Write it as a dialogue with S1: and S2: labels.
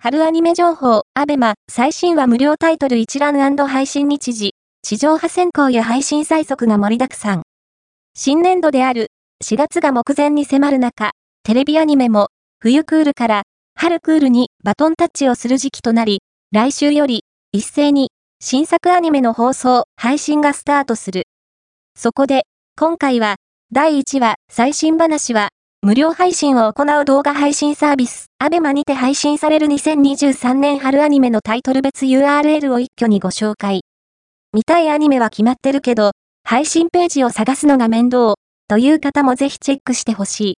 S1: 春アニメ情報、アベマ、最新話無料タイトル一覧配信日時、地上波先行や配信最速が盛りだくさん。新年度である4月が目前に迫る中、テレビアニメも冬クールから春クールにバトンタッチをする時期となり、来週より一斉に新作アニメの放送、配信がスタートする。そこで、今回は第1話最新話は無料配信を行う動画配信サービス、アベマにて配信される2023年春アニメのタイトル別 URL を一挙にご紹介。見たいアニメは決まってるけど、配信ページを探すのが面倒、という方もぜひチェックしてほしい。